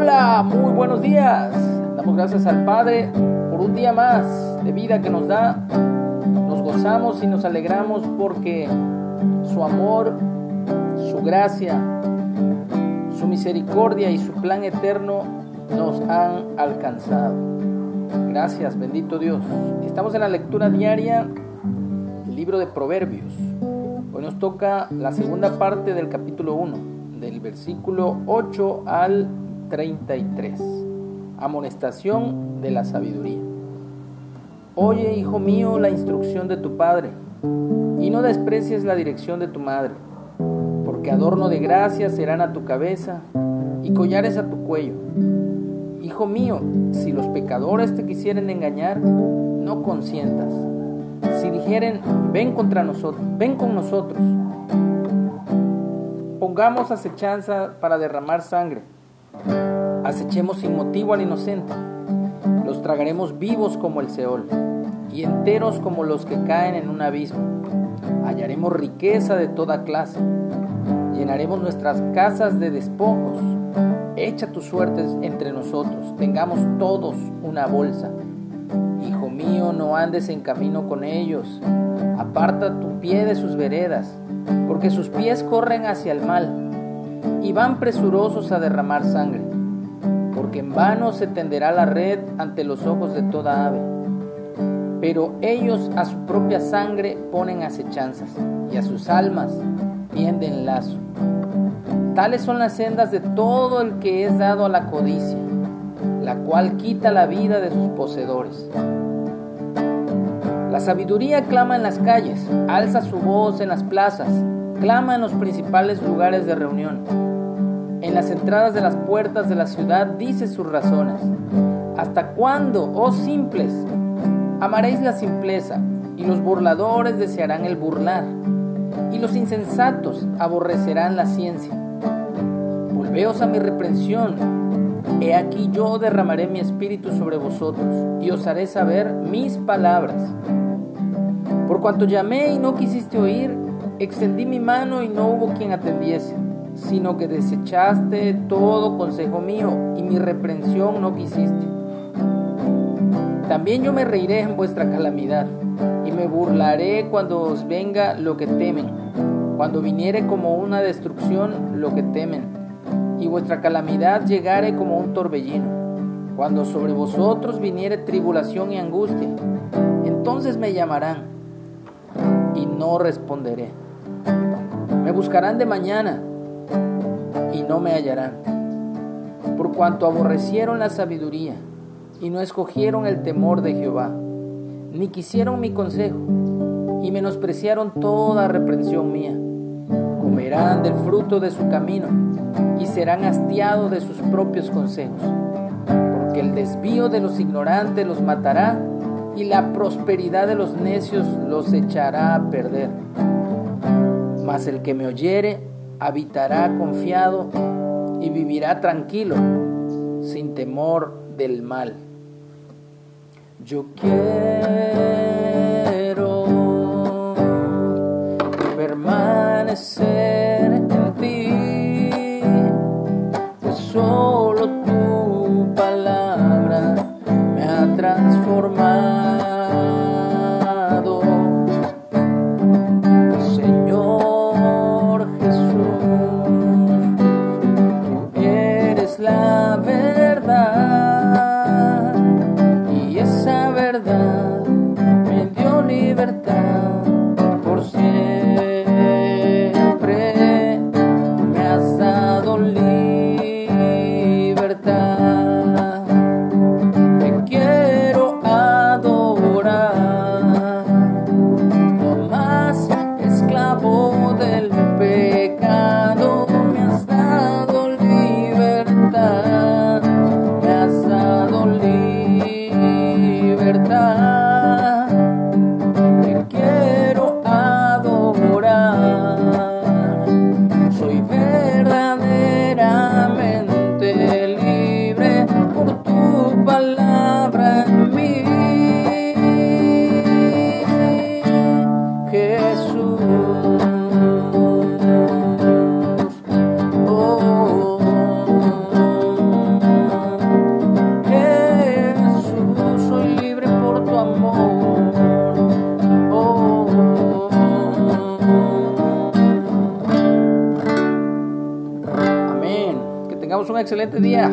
Hola, muy buenos días. Damos gracias al Padre por un día más de vida que nos da. Nos gozamos y nos alegramos porque su amor, su gracia, su misericordia y su plan eterno nos han alcanzado. Gracias, bendito Dios. Estamos en la lectura diaria del libro de Proverbios. Hoy nos toca la segunda parte del capítulo 1, del versículo 8 al 33. Amonestación de la sabiduría. Oye, hijo mío, la instrucción de tu padre, y no desprecies la dirección de tu madre, porque adorno de gracia serán a tu cabeza y collares a tu cuello. Hijo mío, si los pecadores te quisieren engañar, no consientas si dijeren, ven contra nosotros, ven con nosotros, pongamos acechanza para derramar sangre, acechemos sin motivo al inocente, los tragaremos vivos como el Seol y enteros como los que caen en un abismo. Hallaremos riqueza de toda clase, llenaremos nuestras casas de despojos. Echa tus suertes entre nosotros, tengamos todos una bolsa. Hijo mío, no andes en camino con ellos, aparta tu pie de sus veredas, porque sus pies corren hacia el mal y van presurosos a derramar sangre, porque en vano se tenderá la red ante los ojos de toda ave. Pero ellos a su propia sangre ponen acechanzas y a sus almas tienden lazo. Tales son las sendas de todo el que es dado a la codicia la cual quita la vida de sus poseedores. La sabiduría clama en las calles, alza su voz en las plazas, clama en los principales lugares de reunión. En las entradas de las puertas de la ciudad dice sus razones. ¿Hasta cuándo, oh simples, amaréis la simpleza y los burladores desearán el burlar y los insensatos aborrecerán la ciencia? Volveos a mi reprensión He aquí yo derramaré mi espíritu sobre vosotros y os haré saber mis palabras. Por cuanto llamé y no quisiste oír, extendí mi mano y no hubo quien atendiese, sino que desechaste todo consejo mío y mi reprensión no quisiste. También yo me reiré en vuestra calamidad y me burlaré cuando os venga lo que temen, cuando viniere como una destrucción lo que temen y vuestra calamidad llegare como un torbellino, cuando sobre vosotros viniere tribulación y angustia, entonces me llamarán y no responderé. Me buscarán de mañana y no me hallarán, por cuanto aborrecieron la sabiduría y no escogieron el temor de Jehová, ni quisieron mi consejo y menospreciaron toda reprensión mía. Comerán del fruto de su camino y serán hastiados de sus propios consejos, porque el desvío de los ignorantes los matará y la prosperidad de los necios los echará a perder. Mas el que me oyere habitará confiado y vivirá tranquilo, sin temor del mal. Yo quiero permanecer un excelente día.